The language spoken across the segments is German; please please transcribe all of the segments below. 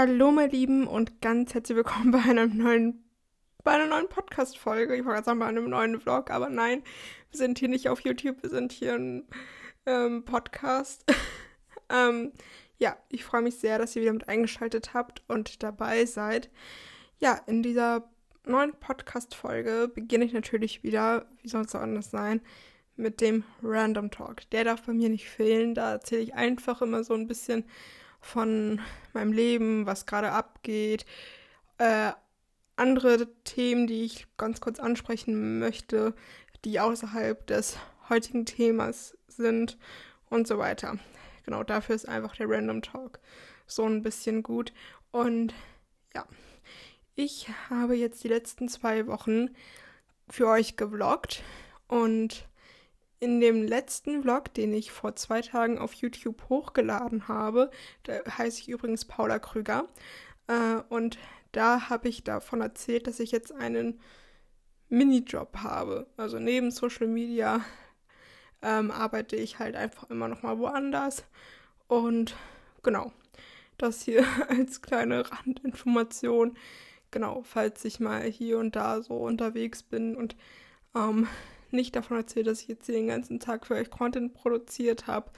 Hallo, meine Lieben, und ganz herzlich willkommen bei einer neuen, bei einer neuen Podcast-Folge. Ich wollte gerade sagen, bei einem neuen Vlog, aber nein, wir sind hier nicht auf YouTube, wir sind hier ein ähm, Podcast. ähm, ja, ich freue mich sehr, dass ihr wieder mit eingeschaltet habt und dabei seid. Ja, in dieser neuen Podcast-Folge beginne ich natürlich wieder, wie soll es auch anders sein, mit dem Random Talk. Der darf bei mir nicht fehlen. Da erzähle ich einfach immer so ein bisschen von meinem Leben, was gerade abgeht, äh, andere Themen, die ich ganz kurz ansprechen möchte, die außerhalb des heutigen Themas sind und so weiter. Genau, dafür ist einfach der Random Talk so ein bisschen gut. Und ja, ich habe jetzt die letzten zwei Wochen für euch gevloggt und in dem letzten Vlog, den ich vor zwei Tagen auf YouTube hochgeladen habe, da heiße ich übrigens Paula Krüger, äh, und da habe ich davon erzählt, dass ich jetzt einen Minijob habe. Also neben Social Media ähm, arbeite ich halt einfach immer noch mal woanders. Und genau, das hier als kleine Randinformation. Genau, falls ich mal hier und da so unterwegs bin und ähm, nicht davon erzählt, dass ich jetzt den ganzen Tag für euch Content produziert habe,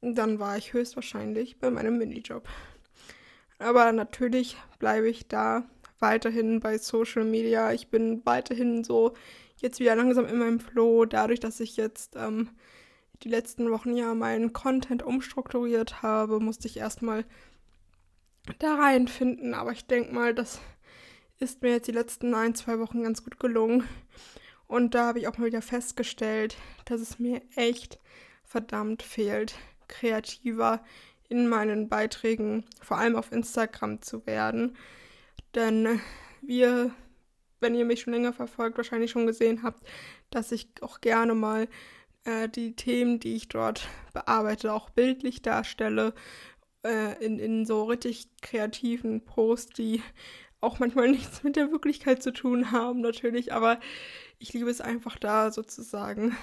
dann war ich höchstwahrscheinlich bei meinem Minijob. Aber natürlich bleibe ich da weiterhin bei Social Media. Ich bin weiterhin so jetzt wieder langsam in meinem Flow, dadurch, dass ich jetzt ähm, die letzten Wochen ja meinen Content umstrukturiert habe, musste ich erstmal da reinfinden. Aber ich denke mal, das ist mir jetzt die letzten ein, zwei Wochen ganz gut gelungen. Und da habe ich auch mal wieder festgestellt, dass es mir echt verdammt fehlt, kreativer in meinen Beiträgen, vor allem auf Instagram zu werden. Denn wir, wenn ihr mich schon länger verfolgt, wahrscheinlich schon gesehen habt, dass ich auch gerne mal äh, die Themen, die ich dort bearbeite, auch bildlich darstelle, äh, in, in so richtig kreativen Posts, die auch manchmal nichts mit der Wirklichkeit zu tun haben, natürlich, aber ich liebe es einfach da sozusagen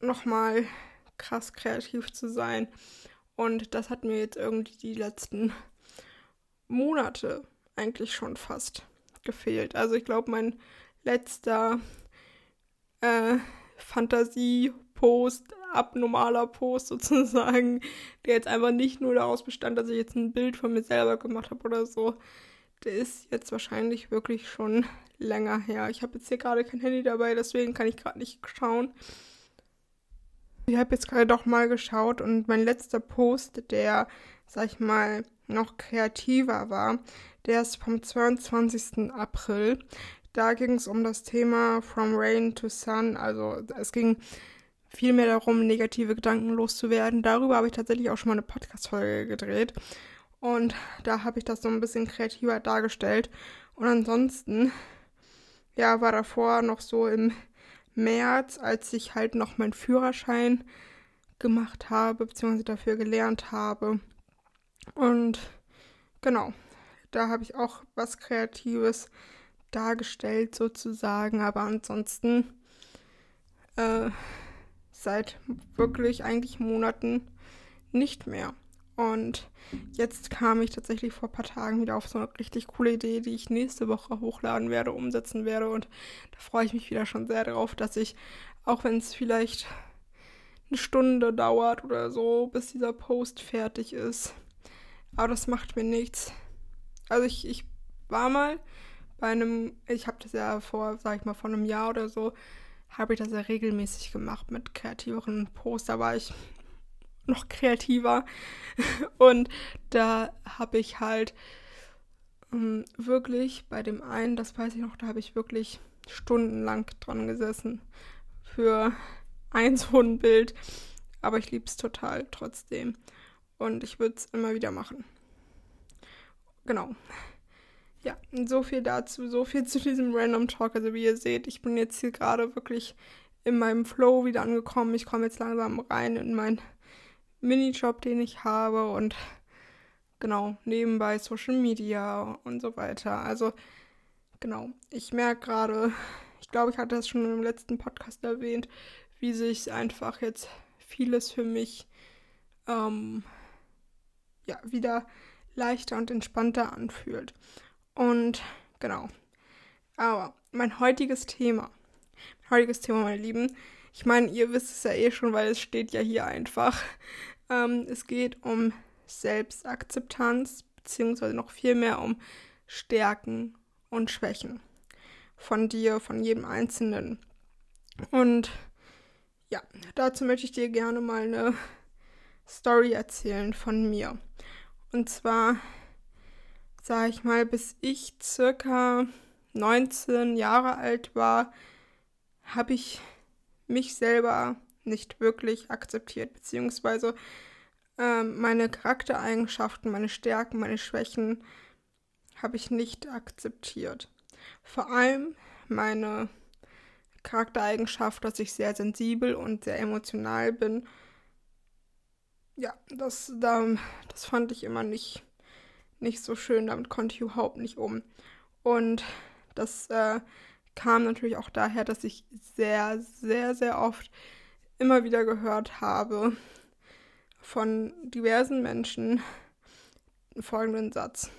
nochmal krass kreativ zu sein. Und das hat mir jetzt irgendwie die letzten Monate eigentlich schon fast gefehlt. Also ich glaube, mein letzter äh, Fantasie-Post, abnormaler Post sozusagen, der jetzt einfach nicht nur daraus bestand, dass ich jetzt ein Bild von mir selber gemacht habe oder so, der ist jetzt wahrscheinlich wirklich schon länger her. Ich habe jetzt hier gerade kein Handy dabei, deswegen kann ich gerade nicht schauen. Ich habe jetzt gerade doch mal geschaut und mein letzter Post, der, sag ich mal, noch kreativer war, der ist vom 22. April. Da ging es um das Thema From Rain to Sun. Also es ging vielmehr darum, negative Gedanken loszuwerden. Darüber habe ich tatsächlich auch schon mal eine Podcast-Folge gedreht. Und da habe ich das so ein bisschen kreativer dargestellt. Und ansonsten, ja, war davor noch so im März, als ich halt noch meinen Führerschein gemacht habe, beziehungsweise dafür gelernt habe. Und genau, da habe ich auch was Kreatives dargestellt sozusagen, aber ansonsten äh, seit wirklich eigentlich Monaten nicht mehr. Und jetzt kam ich tatsächlich vor ein paar Tagen wieder auf so eine richtig coole Idee, die ich nächste Woche hochladen werde, umsetzen werde. Und da freue ich mich wieder schon sehr darauf, dass ich, auch wenn es vielleicht eine Stunde dauert oder so, bis dieser Post fertig ist. Aber das macht mir nichts. Also ich, ich war mal bei einem, ich habe das ja vor, sag ich mal, vor einem Jahr oder so, habe ich das ja regelmäßig gemacht mit kreativeren Posts. Da war ich noch kreativer. Und da habe ich halt ähm, wirklich bei dem einen, das weiß ich noch, da habe ich wirklich stundenlang dran gesessen für ein so ein Bild. Aber ich liebe es total trotzdem. Und ich würde es immer wieder machen. Genau. Ja, so viel dazu, so viel zu diesem Random Talk. Also wie ihr seht, ich bin jetzt hier gerade wirklich in meinem Flow wieder angekommen. Ich komme jetzt langsam rein in mein Minijob, den ich habe und genau, nebenbei Social Media und so weiter. Also genau, ich merke gerade, ich glaube, ich hatte das schon im letzten Podcast erwähnt, wie sich einfach jetzt vieles für mich ähm, ja, wieder leichter und entspannter anfühlt. Und genau. Aber mein heutiges Thema, mein heutiges Thema, meine Lieben, ich meine, ihr wisst es ja eh schon, weil es steht ja hier einfach. Ähm, es geht um Selbstakzeptanz, beziehungsweise noch viel mehr um Stärken und Schwächen von dir, von jedem Einzelnen. Und ja, dazu möchte ich dir gerne mal eine Story erzählen von mir. Und zwar, sage ich mal, bis ich circa 19 Jahre alt war, habe ich mich selber nicht wirklich akzeptiert, beziehungsweise äh, meine Charaktereigenschaften, meine Stärken, meine Schwächen habe ich nicht akzeptiert. Vor allem meine Charaktereigenschaft, dass ich sehr sensibel und sehr emotional bin. Ja, das, das fand ich immer nicht, nicht so schön. Damit konnte ich überhaupt nicht um. Und das äh, kam natürlich auch daher, dass ich sehr, sehr, sehr oft immer wieder gehört habe von diversen Menschen folgenden Satz.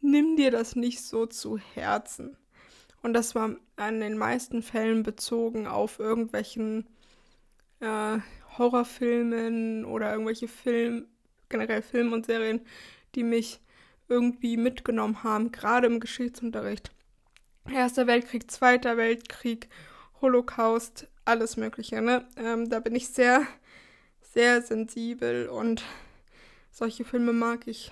Nimm dir das nicht so zu Herzen. Und das war in den meisten Fällen bezogen auf irgendwelchen äh, Horrorfilmen oder irgendwelche Film, generell Filme und Serien, die mich irgendwie mitgenommen haben, gerade im Geschichtsunterricht. Erster Weltkrieg, Zweiter Weltkrieg, Holocaust, alles Mögliche. Ne? Ähm, da bin ich sehr, sehr sensibel und solche Filme mag ich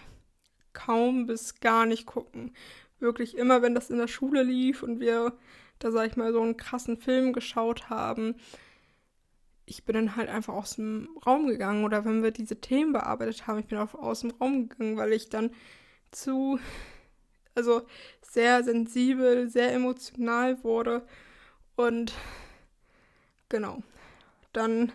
kaum bis gar nicht gucken. Wirklich immer, wenn das in der Schule lief und wir da, sag ich mal, so einen krassen Film geschaut haben, ich bin dann halt einfach aus dem Raum gegangen oder wenn wir diese Themen bearbeitet haben, ich bin auch aus dem Raum gegangen, weil ich dann zu also sehr sensibel, sehr emotional wurde. Und genau, dann,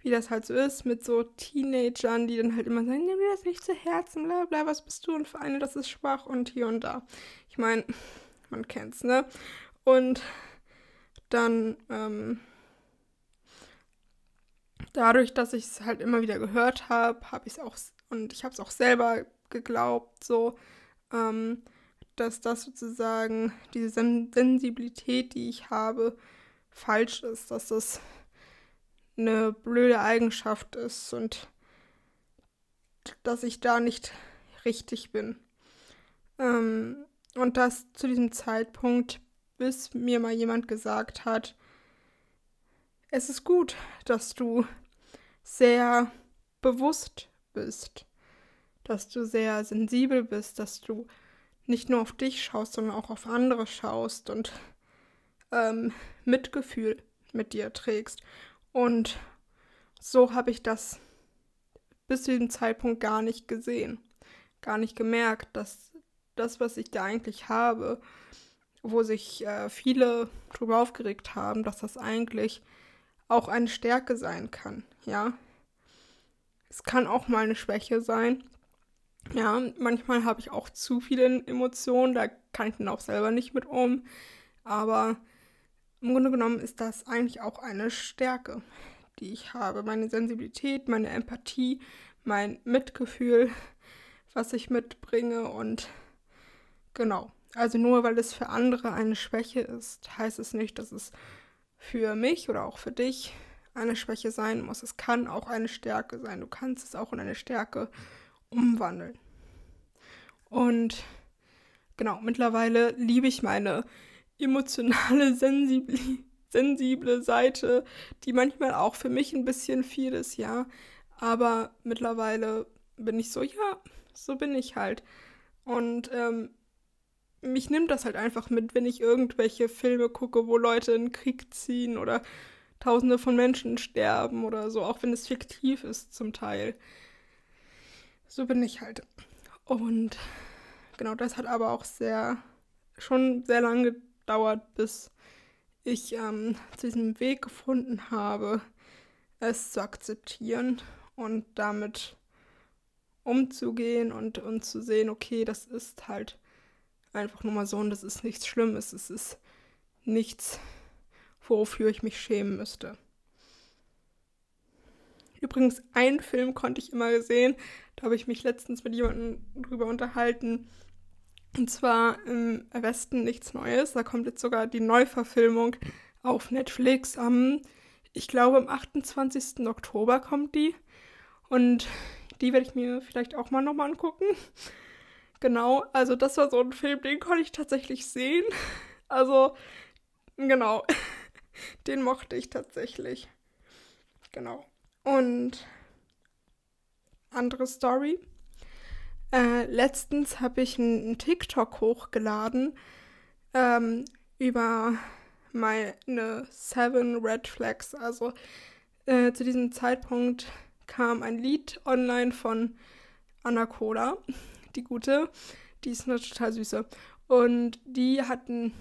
wie das halt so ist, mit so Teenagern, die dann halt immer sagen, nimm dir das nicht zu Herzen, bla bla, was bist du und für eine, das ist schwach und hier und da. Ich meine, man kennt's, ne? Und dann, ähm, dadurch, dass ich es halt immer wieder gehört habe, habe ich es auch, und ich habe es auch selber geglaubt, so, ähm, dass das sozusagen diese Sen Sensibilität, die ich habe, falsch ist, dass das eine blöde Eigenschaft ist und dass ich da nicht richtig bin. Ähm, und das zu diesem Zeitpunkt, bis mir mal jemand gesagt hat, es ist gut, dass du sehr bewusst bist dass du sehr sensibel bist, dass du nicht nur auf dich schaust, sondern auch auf andere schaust und ähm, Mitgefühl mit dir trägst. Und so habe ich das bis zu diesem Zeitpunkt gar nicht gesehen, gar nicht gemerkt, dass das, was ich da eigentlich habe, wo sich äh, viele drüber aufgeregt haben, dass das eigentlich auch eine Stärke sein kann, ja. Es kann auch mal eine Schwäche sein, ja, manchmal habe ich auch zu viele Emotionen, da kann ich dann auch selber nicht mit um. Aber im Grunde genommen ist das eigentlich auch eine Stärke, die ich habe. Meine Sensibilität, meine Empathie, mein Mitgefühl, was ich mitbringe und genau. Also nur weil es für andere eine Schwäche ist, heißt es nicht, dass es für mich oder auch für dich eine Schwäche sein muss. Es kann auch eine Stärke sein. Du kannst es auch in eine Stärke umwandeln. Und genau, mittlerweile liebe ich meine emotionale, sensible, sensible Seite, die manchmal auch für mich ein bisschen viel ist, ja. Aber mittlerweile bin ich so, ja, so bin ich halt. Und ähm, mich nimmt das halt einfach mit, wenn ich irgendwelche Filme gucke, wo Leute in den Krieg ziehen oder Tausende von Menschen sterben oder so, auch wenn es fiktiv ist zum Teil. So bin ich halt. Und genau, das hat aber auch sehr, schon sehr lange gedauert, bis ich ähm, zu diesem Weg gefunden habe, es zu akzeptieren und damit umzugehen und, und zu sehen, okay, das ist halt einfach nur mal so und das ist nichts Schlimmes, es ist nichts, wofür ich mich schämen müsste. Übrigens, einen Film konnte ich immer sehen. Da habe ich mich letztens mit jemandem drüber unterhalten. Und zwar im Westen nichts Neues. Da kommt jetzt sogar die Neuverfilmung auf Netflix am, ich glaube, am 28. Oktober kommt die. Und die werde ich mir vielleicht auch mal nochmal angucken. Genau, also das war so ein Film, den konnte ich tatsächlich sehen. Also, genau. Den mochte ich tatsächlich. Genau. Und andere Story. Äh, letztens habe ich einen TikTok hochgeladen ähm, über meine Seven Red Flags. Also äh, zu diesem Zeitpunkt kam ein Lied online von Anna Cola, die gute. Die ist eine total süße. Und die hat ein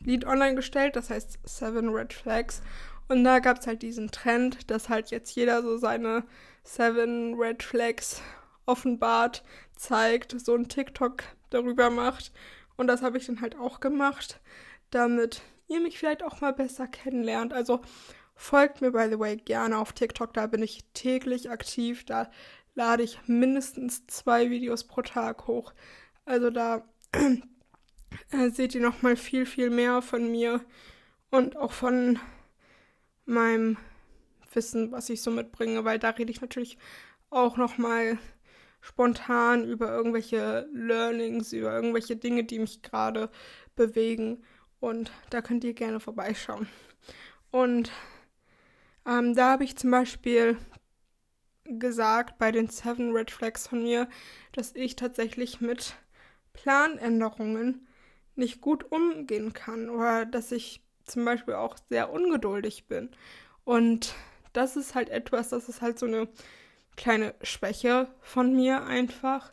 Lied online gestellt, das heißt Seven Red Flags. Und da gab es halt diesen Trend, dass halt jetzt jeder so seine Seven Red Flags offenbart, zeigt, so ein TikTok darüber macht. Und das habe ich dann halt auch gemacht, damit ihr mich vielleicht auch mal besser kennenlernt. Also folgt mir, by the way, gerne auf TikTok. Da bin ich täglich aktiv. Da lade ich mindestens zwei Videos pro Tag hoch. Also da äh, seht ihr noch mal viel, viel mehr von mir und auch von meinem Wissen, was ich so mitbringe, weil da rede ich natürlich auch noch mal spontan über irgendwelche Learnings, über irgendwelche Dinge, die mich gerade bewegen und da könnt ihr gerne vorbeischauen. Und ähm, da habe ich zum Beispiel gesagt bei den Seven Red Flags von mir, dass ich tatsächlich mit Planänderungen nicht gut umgehen kann oder dass ich zum Beispiel auch sehr ungeduldig bin. Und das ist halt etwas, das ist halt so eine kleine Schwäche von mir einfach,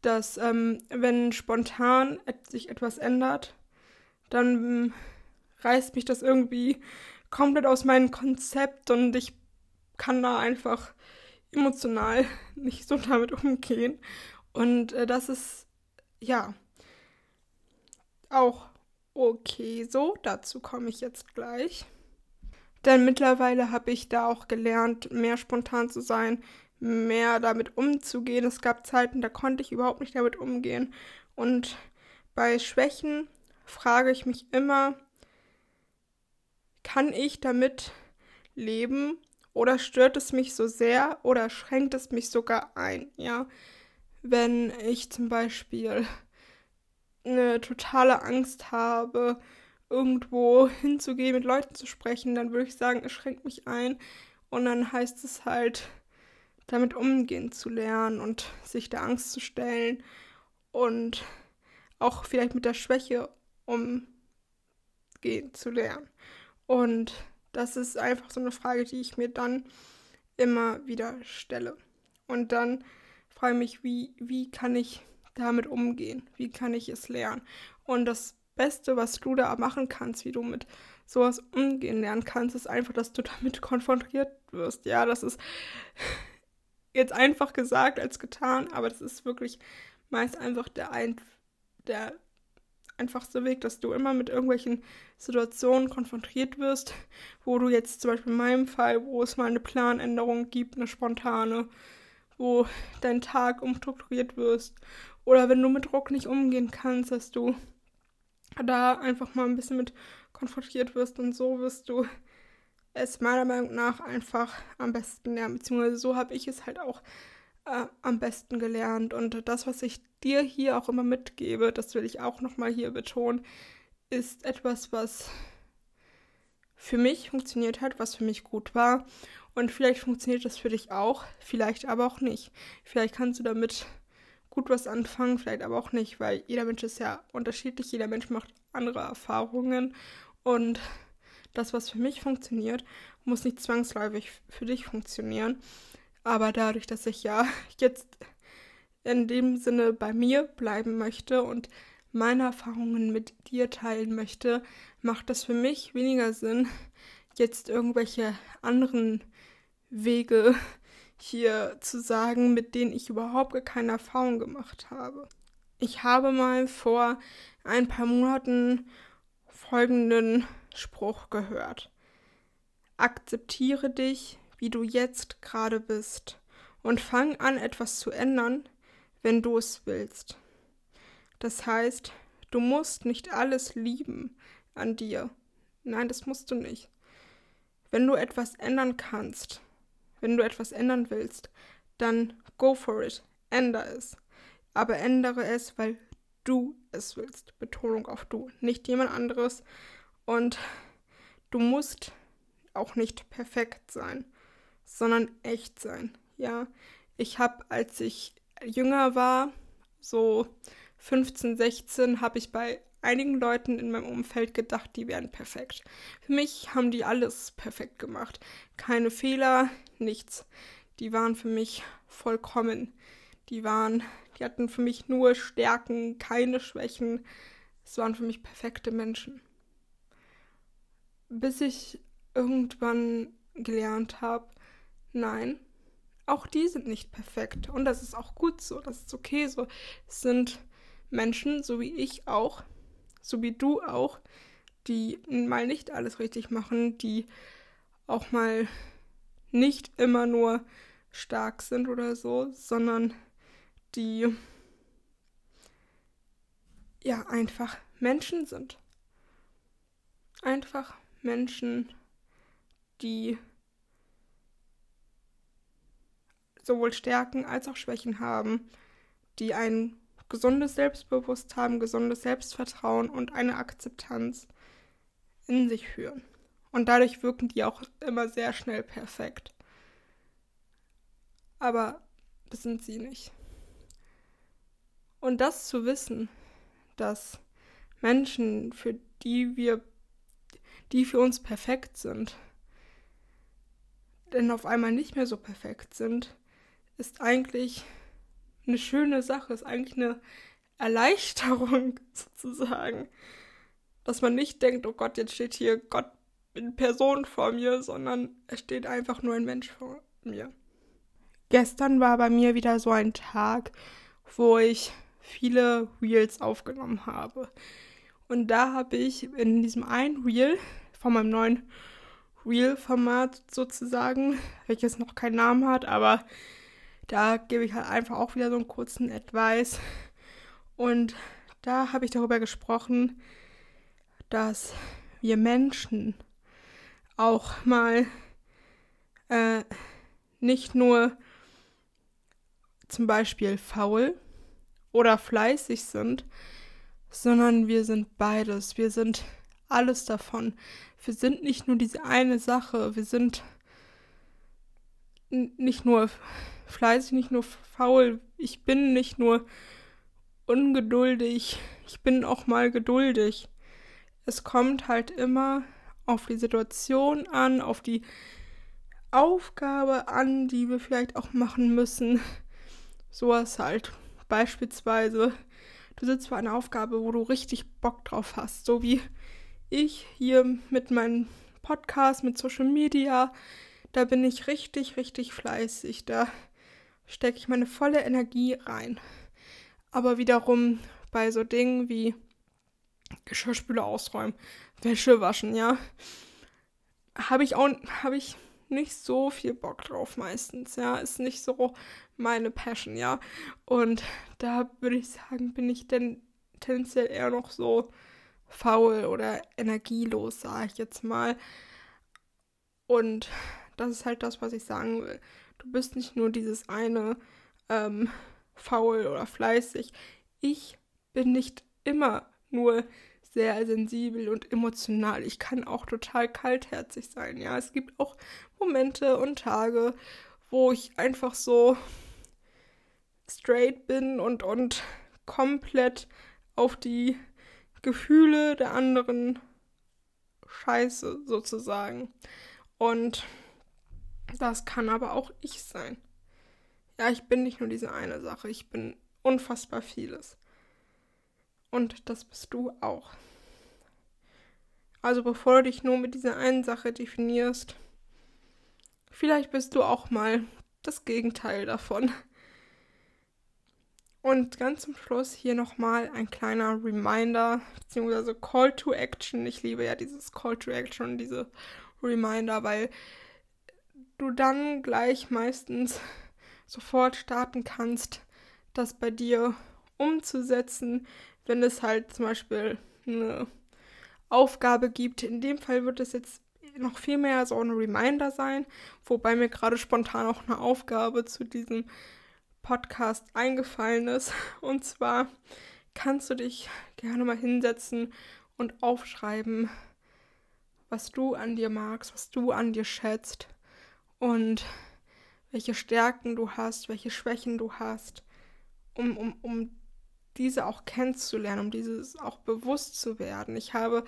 dass ähm, wenn spontan sich etwas ändert, dann reißt mich das irgendwie komplett aus meinem Konzept und ich kann da einfach emotional nicht so damit umgehen. Und äh, das ist, ja, auch okay so. Dazu komme ich jetzt gleich. Denn mittlerweile habe ich da auch gelernt, mehr spontan zu sein, mehr damit umzugehen. Es gab Zeiten, da konnte ich überhaupt nicht damit umgehen. Und bei Schwächen frage ich mich immer, kann ich damit leben oder stört es mich so sehr oder schränkt es mich sogar ein, ja? Wenn ich zum Beispiel eine totale Angst habe, irgendwo hinzugehen, mit Leuten zu sprechen, dann würde ich sagen, es schränkt mich ein. Und dann heißt es halt, damit umgehen zu lernen und sich der Angst zu stellen und auch vielleicht mit der Schwäche umgehen zu lernen. Und das ist einfach so eine Frage, die ich mir dann immer wieder stelle. Und dann frage ich mich, wie, wie kann ich damit umgehen? Wie kann ich es lernen? Und das Beste, was du da machen kannst, wie du mit sowas umgehen lernen kannst, ist einfach, dass du damit konfrontiert wirst. Ja, das ist jetzt einfach gesagt als getan, aber das ist wirklich meist einfach der, ein, der einfachste Weg, dass du immer mit irgendwelchen Situationen konfrontiert wirst, wo du jetzt zum Beispiel in meinem Fall, wo es mal eine Planänderung gibt, eine spontane, wo dein Tag umstrukturiert wirst oder wenn du mit Druck nicht umgehen kannst, dass du da einfach mal ein bisschen mit konfrontiert wirst und so wirst du es meiner Meinung nach einfach am besten lernen. Beziehungsweise so habe ich es halt auch äh, am besten gelernt. Und das, was ich dir hier auch immer mitgebe, das will ich auch nochmal hier betonen, ist etwas, was für mich funktioniert hat, was für mich gut war. Und vielleicht funktioniert das für dich auch, vielleicht aber auch nicht. Vielleicht kannst du damit gut was anfangen, vielleicht aber auch nicht, weil jeder Mensch ist ja unterschiedlich, jeder Mensch macht andere Erfahrungen und das, was für mich funktioniert, muss nicht zwangsläufig für dich funktionieren. Aber dadurch, dass ich ja jetzt in dem Sinne bei mir bleiben möchte und meine Erfahrungen mit dir teilen möchte, macht das für mich weniger Sinn, jetzt irgendwelche anderen Wege hier zu sagen, mit denen ich überhaupt keine Erfahrung gemacht habe. Ich habe mal vor ein paar Monaten folgenden Spruch gehört. Akzeptiere dich, wie du jetzt gerade bist. Und fang an, etwas zu ändern, wenn du es willst. Das heißt, du musst nicht alles lieben an dir. Nein, das musst du nicht. Wenn du etwas ändern kannst, wenn du etwas ändern willst, dann go for it. Ändere es. Aber ändere es, weil du es willst. Betonung auf du, nicht jemand anderes. Und du musst auch nicht perfekt sein, sondern echt sein. Ja, ich habe, als ich jünger war, so 15, 16, habe ich bei einigen Leuten in meinem Umfeld gedacht, die wären perfekt. Für mich haben die alles perfekt gemacht. Keine Fehler, nichts. Die waren für mich vollkommen. Die waren, die hatten für mich nur Stärken, keine Schwächen. Es waren für mich perfekte Menschen. Bis ich irgendwann gelernt habe, nein, auch die sind nicht perfekt. Und das ist auch gut so, das ist okay so. Es sind Menschen, so wie ich auch, so wie du auch, die mal nicht alles richtig machen, die auch mal nicht immer nur stark sind oder so, sondern die ja einfach Menschen sind. Einfach Menschen, die sowohl Stärken als auch Schwächen haben, die ein gesundes Selbstbewusstsein gesundes Selbstvertrauen und eine Akzeptanz in sich führen. Und dadurch wirken die auch immer sehr schnell perfekt. Aber das sind sie nicht. Und das zu wissen, dass Menschen, für die wir, die für uns perfekt sind, denn auf einmal nicht mehr so perfekt sind, ist eigentlich eine schöne Sache, ist eigentlich eine Erleichterung sozusagen. Dass man nicht denkt, oh Gott, jetzt steht hier Gott in Person vor mir, sondern es steht einfach nur ein Mensch vor mir. Gestern war bei mir wieder so ein Tag, wo ich viele Reels aufgenommen habe. Und da habe ich in diesem einen Reel von meinem neuen Reel-Format sozusagen, welches noch keinen Namen hat, aber da gebe ich halt einfach auch wieder so einen kurzen Advice. Und da habe ich darüber gesprochen, dass wir Menschen auch mal äh, nicht nur zum Beispiel faul oder fleißig sind, sondern wir sind beides. Wir sind alles davon. Wir sind nicht nur diese eine Sache. Wir sind nicht nur fleißig, nicht nur faul. Ich bin nicht nur ungeduldig. Ich bin auch mal geduldig. Es kommt halt immer auf die Situation an, auf die Aufgabe an, die wir vielleicht auch machen müssen. Sowas halt. Beispielsweise, du sitzt vor einer Aufgabe, wo du richtig Bock drauf hast. So wie ich hier mit meinem Podcast, mit Social Media. Da bin ich richtig, richtig fleißig. Da stecke ich meine volle Energie rein. Aber wiederum bei so Dingen wie Geschirrspüler ausräumen, Wäsche waschen, ja, habe ich auch habe ich nicht so viel Bock drauf meistens, ja, ist nicht so meine Passion, ja. Und da würde ich sagen, bin ich denn tendenziell eher noch so faul oder energielos, sage ich jetzt mal. Und das ist halt das, was ich sagen will. Du bist nicht nur dieses eine ähm, faul oder fleißig. Ich bin nicht immer nur sehr sensibel und emotional. Ich kann auch total kaltherzig sein. Ja, es gibt auch Momente und Tage, wo ich einfach so straight bin und, und komplett auf die Gefühle der anderen scheiße sozusagen. Und das kann aber auch ich sein. Ja, ich bin nicht nur diese eine Sache, ich bin unfassbar vieles. Und das bist du auch. Also bevor du dich nur mit dieser einen Sache definierst, vielleicht bist du auch mal das Gegenteil davon. Und ganz zum Schluss hier nochmal ein kleiner Reminder, beziehungsweise Call to Action. Ich liebe ja dieses Call to Action, diese Reminder, weil du dann gleich meistens sofort starten kannst, das bei dir umzusetzen, wenn es halt zum Beispiel eine Aufgabe gibt. In dem Fall wird es jetzt noch viel mehr so ein Reminder sein, wobei mir gerade spontan auch eine Aufgabe zu diesem Podcast eingefallen ist. Und zwar kannst du dich gerne mal hinsetzen und aufschreiben, was du an dir magst, was du an dir schätzt und welche Stärken du hast, welche Schwächen du hast, um, um, um diese auch kennenzulernen, um dieses auch bewusst zu werden. Ich habe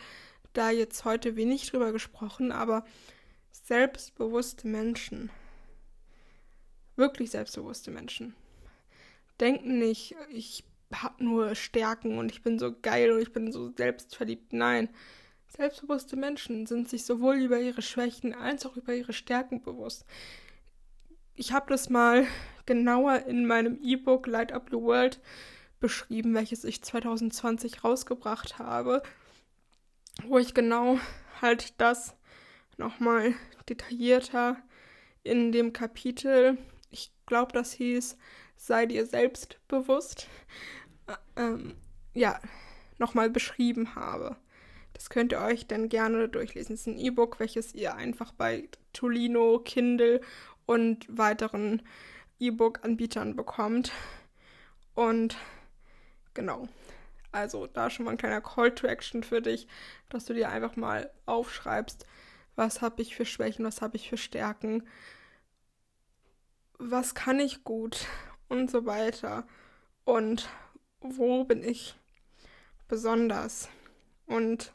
da jetzt heute wenig drüber gesprochen, aber selbstbewusste Menschen, wirklich selbstbewusste Menschen, denken nicht, ich habe nur Stärken und ich bin so geil und ich bin so selbstverliebt. Nein, selbstbewusste Menschen sind sich sowohl über ihre Schwächen als auch über ihre Stärken bewusst. Ich habe das mal genauer in meinem E-Book Light Up Your World beschrieben, welches ich 2020 rausgebracht habe wo ich genau halt das nochmal detaillierter in dem Kapitel, ich glaube, das hieß, sei dir selbst bewusst, äh, ähm, ja, nochmal beschrieben habe. Das könnt ihr euch dann gerne durchlesen. Es ist ein E-Book, welches ihr einfach bei Tolino, Kindle und weiteren E-Book-Anbietern bekommt. Und genau, also da schon mal ein kleiner Call to Action für dich, dass du dir einfach mal aufschreibst, was habe ich für Schwächen, was habe ich für Stärken, was kann ich gut und so weiter und wo bin ich besonders und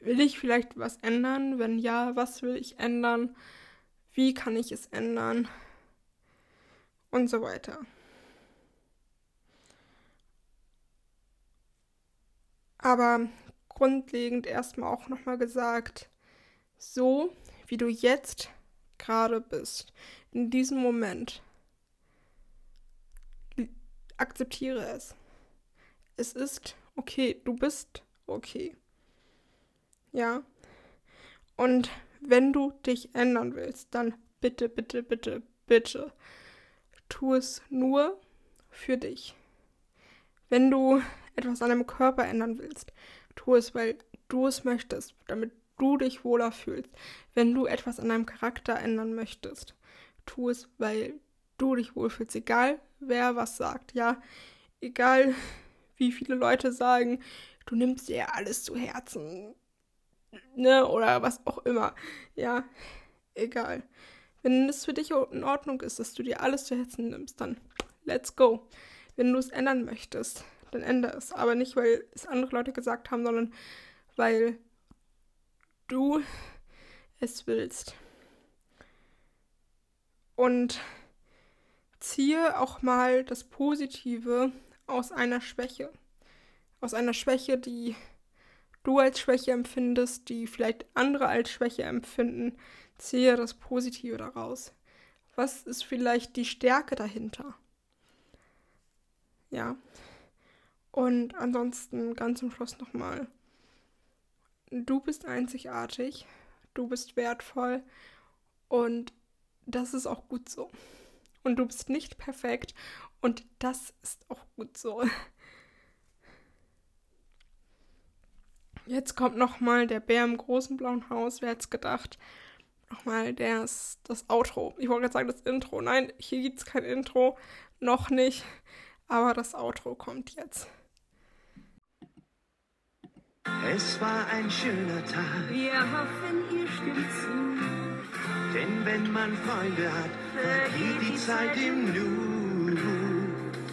will ich vielleicht was ändern? Wenn ja, was will ich ändern? Wie kann ich es ändern? Und so weiter. Aber grundlegend erstmal auch nochmal gesagt, so wie du jetzt gerade bist, in diesem Moment, akzeptiere es. Es ist okay, du bist okay. Ja. Und wenn du dich ändern willst, dann bitte, bitte, bitte, bitte, tu es nur für dich. Wenn du etwas an deinem Körper ändern willst, tu es, weil du es möchtest, damit du dich wohler fühlst. Wenn du etwas an deinem Charakter ändern möchtest, tu es, weil du dich wohlfühlst, egal wer was sagt, ja, egal wie viele Leute sagen, du nimmst dir alles zu Herzen, ne, oder was auch immer, ja, egal. Wenn es für dich in Ordnung ist, dass du dir alles zu Herzen nimmst, dann let's go. Wenn du es ändern möchtest, dann ändere es. Aber nicht, weil es andere Leute gesagt haben, sondern weil du es willst. Und ziehe auch mal das Positive aus einer Schwäche. Aus einer Schwäche, die du als Schwäche empfindest, die vielleicht andere als Schwäche empfinden. Ziehe das Positive daraus. Was ist vielleicht die Stärke dahinter? Ja, und ansonsten ganz zum Schluss nochmal. Du bist einzigartig, du bist wertvoll und das ist auch gut so. Und du bist nicht perfekt und das ist auch gut so. Jetzt kommt nochmal der Bär im großen blauen Haus. Wer hätte gedacht? Nochmal das, das Outro. Ich wollte gerade sagen, das Intro. Nein, hier gibt es kein Intro. Noch nicht. Aber das Outro kommt jetzt. Es war ein schöner Tag. Wir hoffen, ihr stimmt zu. Denn wenn man Freunde hat, vergeht die Zeit im Nu.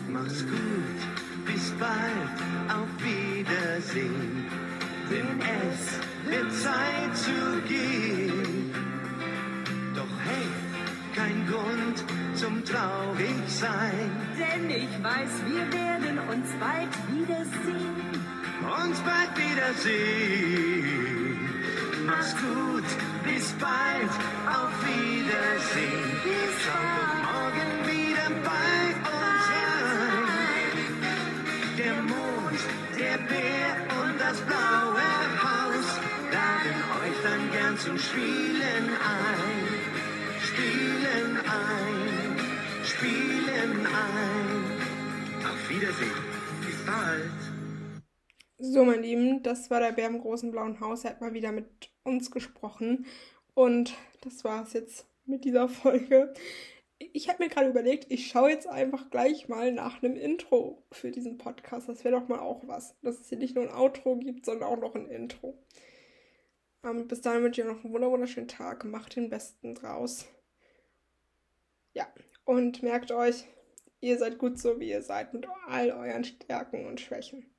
Mach's gut, bis bald, auf Wiedersehen. Denn es wird Zeit zu gehen. Doch hey, kein Grund zum traurig sein. Denn ich weiß, wir werden uns bald wiedersehen uns bald wiedersehen. Mach's gut, bis bald, auf Wiedersehen. Schau doch morgen wieder bei uns rein. Der Mond, der Bär und das blaue Haus laden euch dann gern zum Spielen ein, spielen ein, spielen ein. Auf Wiedersehen, bis bald. So, mein Lieben, das war der Bär im großen blauen Haus. Er hat mal wieder mit uns gesprochen. Und das war es jetzt mit dieser Folge. Ich habe mir gerade überlegt, ich schaue jetzt einfach gleich mal nach einem Intro für diesen Podcast. Das wäre doch mal auch was. Dass es hier nicht nur ein Outro gibt, sondern auch noch ein Intro. Ähm, bis dahin wünsche ich euch noch einen wunderschönen Tag. Macht den Besten draus. Ja, und merkt euch, ihr seid gut so, wie ihr seid, mit all euren Stärken und Schwächen.